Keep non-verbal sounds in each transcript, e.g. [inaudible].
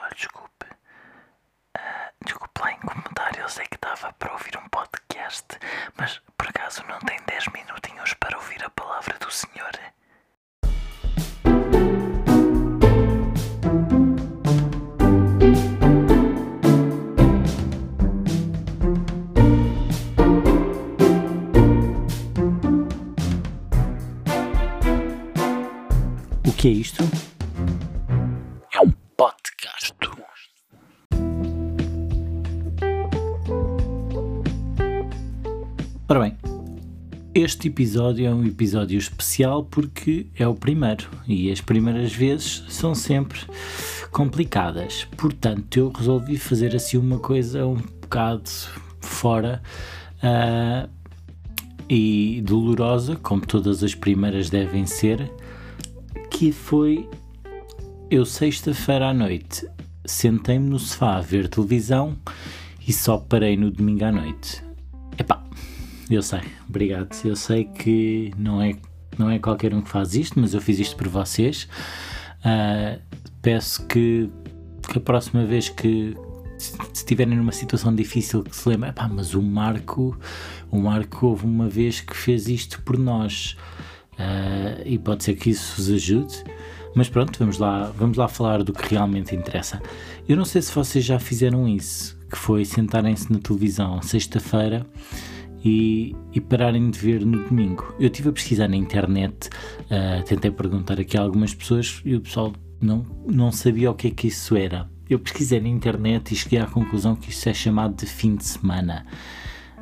Olha, desculpe. Ah, desculpe lá incomodar, eu sei que estava para ouvir um podcast, mas por acaso não tem 10 minutinhos para ouvir a palavra do Senhor? O que é isto? Este episódio é um episódio especial porque é o primeiro e as primeiras vezes são sempre complicadas. Portanto, eu resolvi fazer assim uma coisa um bocado fora ah, e dolorosa, como todas as primeiras devem ser, que foi eu sexta-feira à noite sentei-me no sofá a ver televisão e só parei no domingo à noite. Epá, eu sei, obrigado. Eu sei que não é, não é qualquer um que faz isto, mas eu fiz isto por vocês. Ah, peço que, que a próxima vez que se estiverem numa situação difícil que se lembrem, epá, mas o Marco, o Marco houve uma vez que fez isto por nós. Ah, e pode ser que isso vos ajude. Mas pronto, vamos lá, vamos lá falar do que realmente interessa. Eu não sei se vocês já fizeram isso, que foi sentarem-se na televisão sexta-feira e, e pararem de ver no domingo. Eu estive a pesquisar na internet, ah, tentei perguntar aqui a algumas pessoas e o pessoal não, não sabia o que é que isso era. Eu pesquisei na internet e cheguei à conclusão que isso é chamado de fim de semana.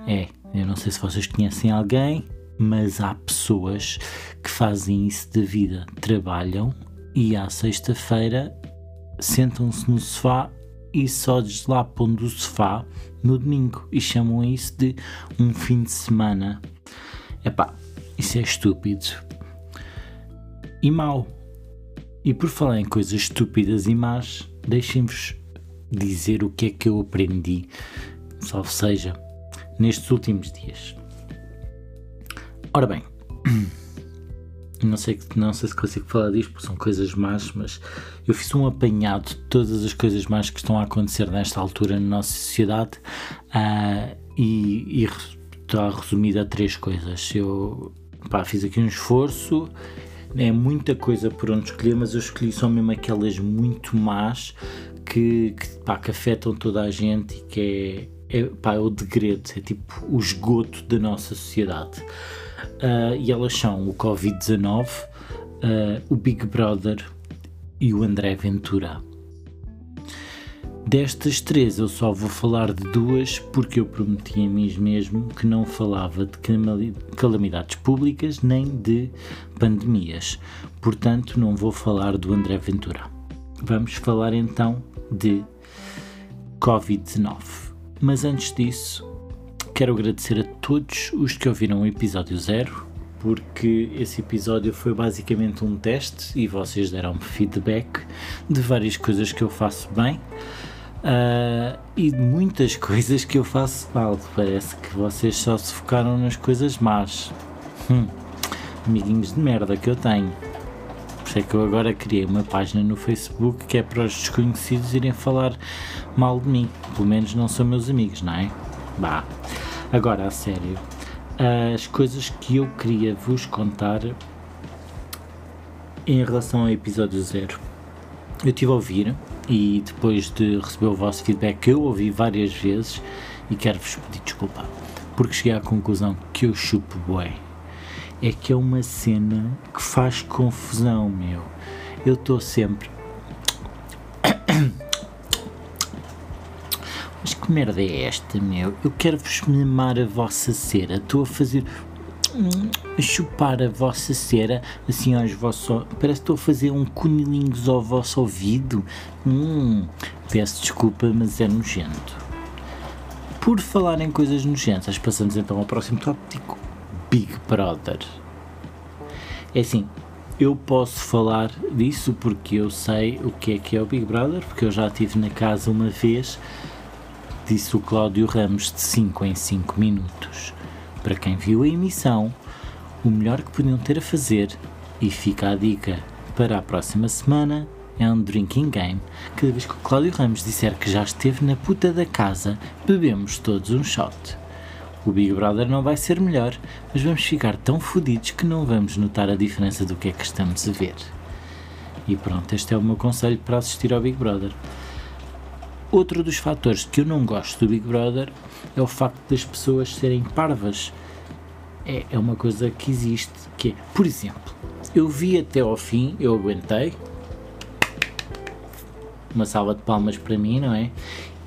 É, eu não sei se vocês conhecem alguém, mas há pessoas que fazem isso de vida. Trabalham e à sexta-feira sentam-se no sofá e só deslapam do sofá no domingo e chamam isso de um fim de semana. Epá, isso é estúpido e mau. E por falar em coisas estúpidas e más, deixem-vos dizer o que é que eu aprendi, salvo seja, nestes últimos dias. Ora bem, [clears throat] não sei, não sei se consigo falar disto porque são coisas más, mas eu fiz um apanhado de todas as coisas más que estão a acontecer nesta altura na nossa sociedade ah, e, e está resumido a três coisas. Eu pá, fiz aqui um esforço, é muita coisa por onde escolher, mas eu escolhi só mesmo aquelas muito más que, que, pá, que afetam toda a gente e que é, é, pá, é o degredo, é tipo o esgoto da nossa sociedade. Ah, e elas são o Covid-19, ah, o Big Brother e o André Ventura. Destas três eu só vou falar de duas porque eu prometi a mim mesmo que não falava de calamidades públicas nem de pandemias. Portanto, não vou falar do André Ventura. Vamos falar então de Covid-19. Mas antes disso, quero agradecer a todos os que ouviram o episódio zero, porque esse episódio foi basicamente um teste e vocês deram-me feedback de várias coisas que eu faço bem ah, e de muitas [laughs] coisas que eu faço mal. Parece que vocês só se focaram nas coisas más. Hum, amiguinhos de merda que eu tenho. Por isso é que eu agora criei uma página no Facebook que é para os desconhecidos irem falar mal de mim. Pelo menos não são meus amigos, não é? Bah. Agora, a sério, as coisas que eu queria vos contar em relação ao episódio zero. Eu estive a ouvir e depois de receber o vosso feedback, que eu ouvi várias vezes e quero-vos pedir desculpa, porque cheguei à conclusão que eu chupo bué. É que é uma cena que faz confusão, meu. Eu estou sempre. Que merda é esta, meu? Eu quero-vos mimar a vossa cera. Estou a fazer. a chupar a vossa cera assim aos vossos. Parece que estou a fazer um cunilinhos ao vosso ouvido. Hum, peço desculpa, mas é nojento. Por falar em coisas nojentas, passamos então ao próximo tópico: Big Brother. É assim, eu posso falar disso porque eu sei o que é que é o Big Brother, porque eu já estive na casa uma vez, disse o Cláudio Ramos, de 5 em 5 minutos. Para quem viu a emissão, o melhor que podiam ter a fazer, e fica a dica para a próxima semana, é um drinking game. Cada vez que o Cláudio Ramos disser que já esteve na puta da casa, bebemos todos um shot. O Big Brother não vai ser melhor, mas vamos ficar tão fodidos que não vamos notar a diferença do que é que estamos a ver. E pronto, este é o meu conselho para assistir ao Big Brother. Outro dos fatores que eu não gosto do Big Brother é o facto das pessoas serem parvas. É, é uma coisa que existe, que é, por exemplo, eu vi até ao fim, eu aguentei, uma salva de palmas para mim, não é?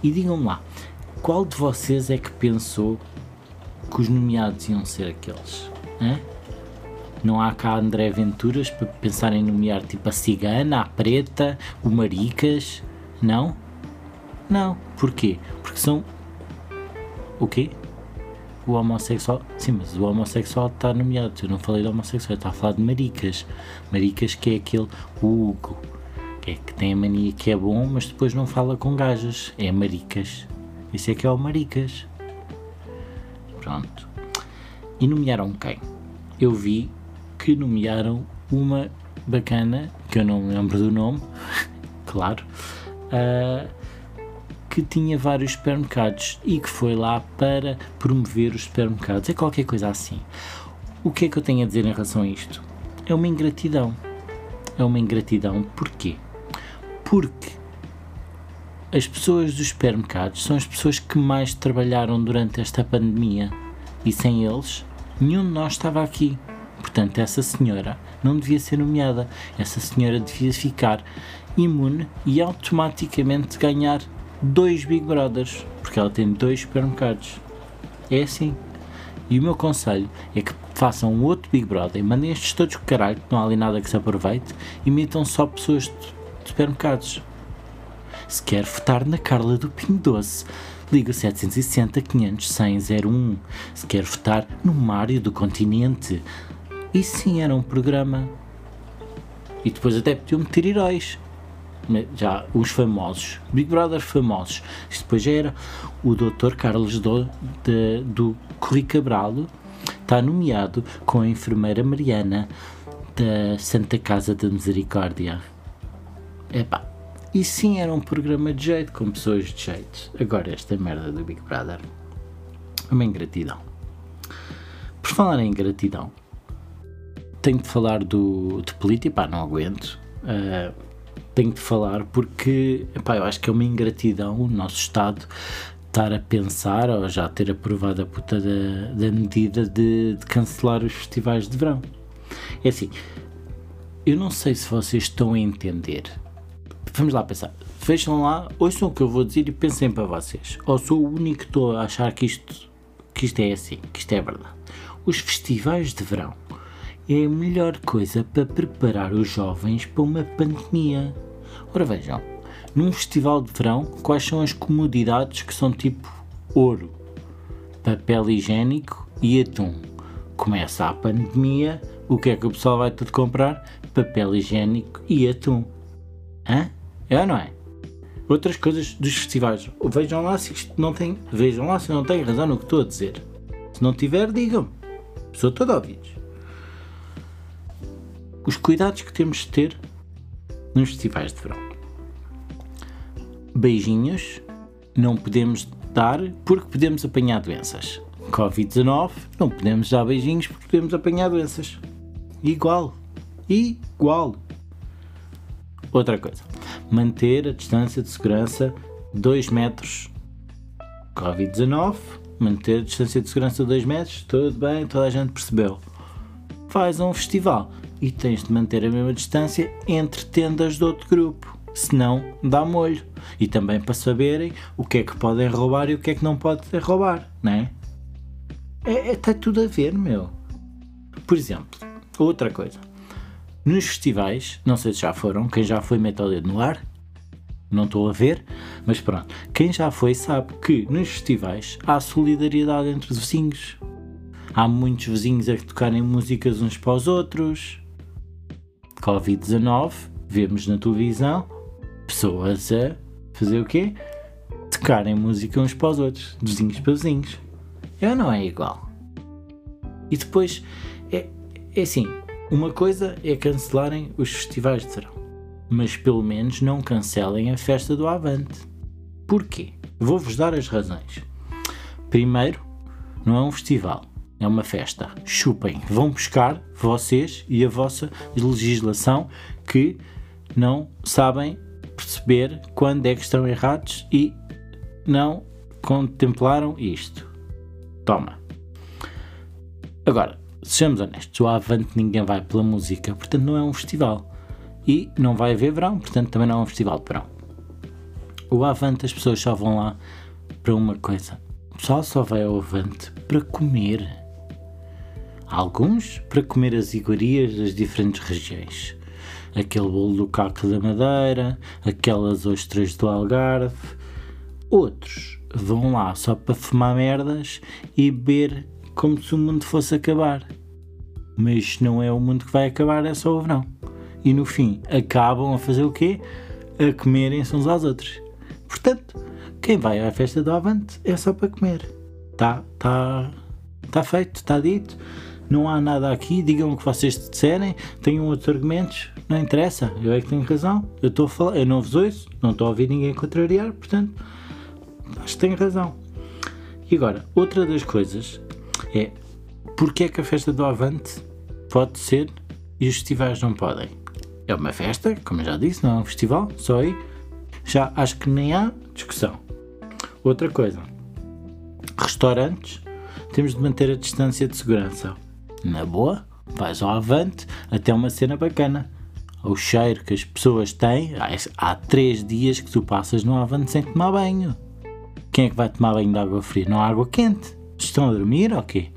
E digam-me lá, qual de vocês é que pensou que os nomeados iam ser aqueles? Hã? Não há cá André Venturas para pensar em nomear tipo a Cigana, a Preta, o Maricas? Não? Não. Porquê? Porque são. O quê? O homossexual. Sim, mas o homossexual está nomeado. Eu não falei de homossexual, está a falar de maricas. Maricas que é aquele. O Hugo. Que é que tem a mania que é bom, mas depois não fala com gajas. É maricas. Esse é que é o maricas. Pronto. E nomearam quem? Eu vi que nomearam uma bacana, que eu não me lembro do nome, [laughs] claro. Uh, que tinha vários supermercados e que foi lá para promover os supermercados. É qualquer coisa assim. O que é que eu tenho a dizer em relação a isto? É uma ingratidão. É uma ingratidão porquê? Porque as pessoas dos supermercados são as pessoas que mais trabalharam durante esta pandemia e sem eles nenhum de nós estava aqui. Portanto, essa senhora não devia ser nomeada. Essa senhora devia ficar imune e automaticamente ganhar dois Big Brothers, porque ela tem dois supermercados. É assim. E o meu conselho é que façam um outro Big Brother, mandem estes todos com caralho, que não há ali nada que se aproveite, e metam só pessoas de, supermercados. Se quer votar na Carla do Pinho Doce, liga 760 500 100 01. Se quer votar no Mário do Continente, e sim era um programa. E depois até podiam meter heróis já os famosos, Big Brother famosos. Isto depois era o Dr. Carlos do, de, do Corri Cabral, está nomeado com a enfermeira Mariana da Santa Casa da Misericórdia. Epá, e sim era um programa de jeito, com pessoas de jeito. Agora esta merda do Big Brother. Uma ingratidão. Por falar em ingratidão, tenho de falar do, de política, pá, não aguento. Uh, tenho de falar porque epá, eu acho que é uma ingratidão o nosso Estado estar a pensar ou já ter aprovado a puta da, da medida de, de, cancelar os festivais de verão. É assim, eu não sei se vocês estão a entender. Vamos lá pensar. Vejam lá, ouçam o que eu vou dizer e pensem para vocês. Ou sou o único que estou a achar que isto, que isto é assim, que isto é verdade. Os festivais de verão é a melhor coisa para preparar os jovens para uma pandemia. Ora vejam, num festival de verão, quais são as comodidades que são tipo ouro, papel higiênico e atum? Começa a pandemia, o que é que o pessoal vai tudo comprar? Papel higiênico e atum. Hã? É ou não é? Outras coisas dos festivais. Vejam lá se isto não tem. Vejam lá se não tem razão no que estou a dizer. Se não tiver, digam-me. Sou todo ouvidos os cuidados que temos de ter nos festivais de verão. Beijinhos não podemos dar porque podemos apanhar doenças. Covid-19 não podemos dar beijinhos porque podemos apanhar doenças. Igual. Igual. Outra coisa. Manter a distância de segurança 2 metros. Covid-19, manter a distância de segurança 2 metros, tudo bem, toda a gente percebeu. Faz um festival e tens de manter a mesma distância entre tendas do outro grupo, senão dá molho. E também para saberem o que é que podem roubar e o que é que não podem roubar, não é? É, é tá tudo a ver, meu. Por exemplo, outra coisa. Nos festivais, não sei se já foram, quem já foi mete o dedo no ar, não estou a ver, mas pronto. Quem já foi sabe que nos festivais há solidariedade entre os vizinhos. Há muitos vizinhos a tocarem músicas uns para os outros. Covid-19, vemos na televisão pessoas a fazer o quê? Tocarem música uns para os outros, vizinhos para vizinhos. É não é igual? E depois, é, é assim, uma coisa é cancelarem os festivais de verão. mas pelo menos não cancelem a festa do Avante. Porquê? Vou-vos dar as razões. Primeiro, não é um festival, é uma festa. Chupem, vão buscar vocês e a vossa legislação que não sabem perceber quando é que estão errados e não contemplaram isto. Toma. Agora, sejamos honestos, o Avante ninguém vai pela música, portanto não é um festival. E não vai haver verão, portanto também não é um festival de verão. O Avante as pessoas só vão lá para uma coisa. O pessoal só vai ao Avante para comer. Alguns para comer as iguarias das diferentes regiões. Aquele bolo do caco da Madeira, aquelas ostras do Algarve. Outros vão lá só para fumar merdas e beber como se o mundo fosse acabar. Mas não é o mundo que vai acabar, é só o verão. E no fim acabam a fazer o quê? A comerem-se uns aos outros. Portanto, quem vai à festa do Avante é só para comer. Tá, tá, tá feito, está dito. Não há nada aqui, digam o que vocês disserem, tenham outros argumentos, não interessa, eu é que tenho razão, eu estou a falar, eu não vos ouço, não estou a ouvir ninguém contrariar, portanto, acho que tenho razão. E agora, outra das coisas é porque é que a festa do Avante pode ser e os festivais não podem? É uma festa, como já disse, não é um festival, só aí já acho que nem há discussão. Outra coisa, restaurantes, temos de manter a distância de segurança. Na boa, vais ao avante até uma cena bacana. O cheiro que as pessoas têm, há três dias que tu passas no avante sem tomar banho. Quem é que vai tomar banho de água fria? Não há água quente. Estão a dormir ou quê?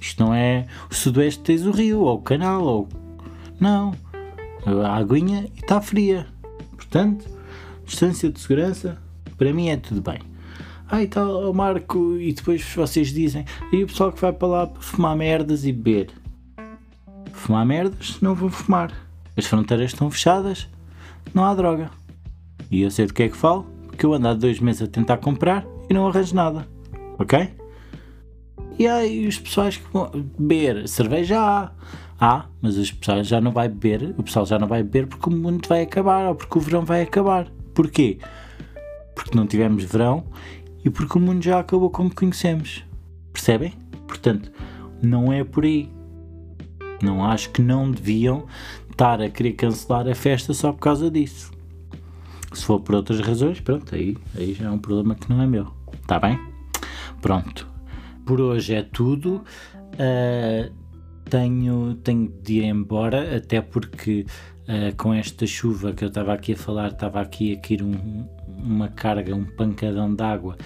Isto não é o sudoeste tens o rio, ou o canal, ou... Não. A aguinha está fria. Portanto, distância de segurança, para mim é tudo bem. Ah, e tal, Marco, e depois vocês dizem, e o pessoal que vai para lá fumar merdas e beber. Fumar merdas, não vão fumar. As fronteiras estão fechadas, não há droga. E eu sei do que é que falo, porque eu ando há dois meses a tentar comprar e não arranjo nada ok? E aí os pessoais que vão beber cerveja há, há, mas os pessoal já não vai beber, o pessoal já não vai beber porque o mundo vai acabar ou porque o verão vai acabar. Porquê? Porque não tivemos verão e porque o mundo já acabou como conhecemos. Percebem? Portanto, não é por aí. Não acho que não deviam estar a querer cancelar a festa só por causa disso. Se for por outras razões, pronto, aí, aí já é um problema que não é meu. Está bem? Pronto, por hoje é tudo. Uh, tenho, tenho de ir embora, até porque uh, com esta chuva que eu estava aqui a falar, estava aqui a cair um, uma carga, um pancadão de água,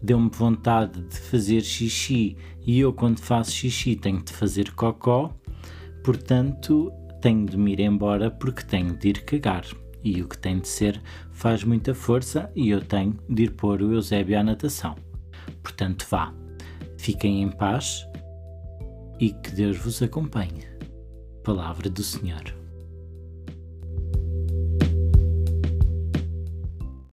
deu-me vontade de fazer xixi e eu, quando faço xixi, tenho de fazer cocó, portanto, tenho de me ir embora porque tenho de ir cagar. E o que tem de ser faz muita força e eu tenho de ir pôr o Eusébio à natação. Portanto, vá, fiquem em paz e que Deus vos acompanhe. Palavra do Senhor.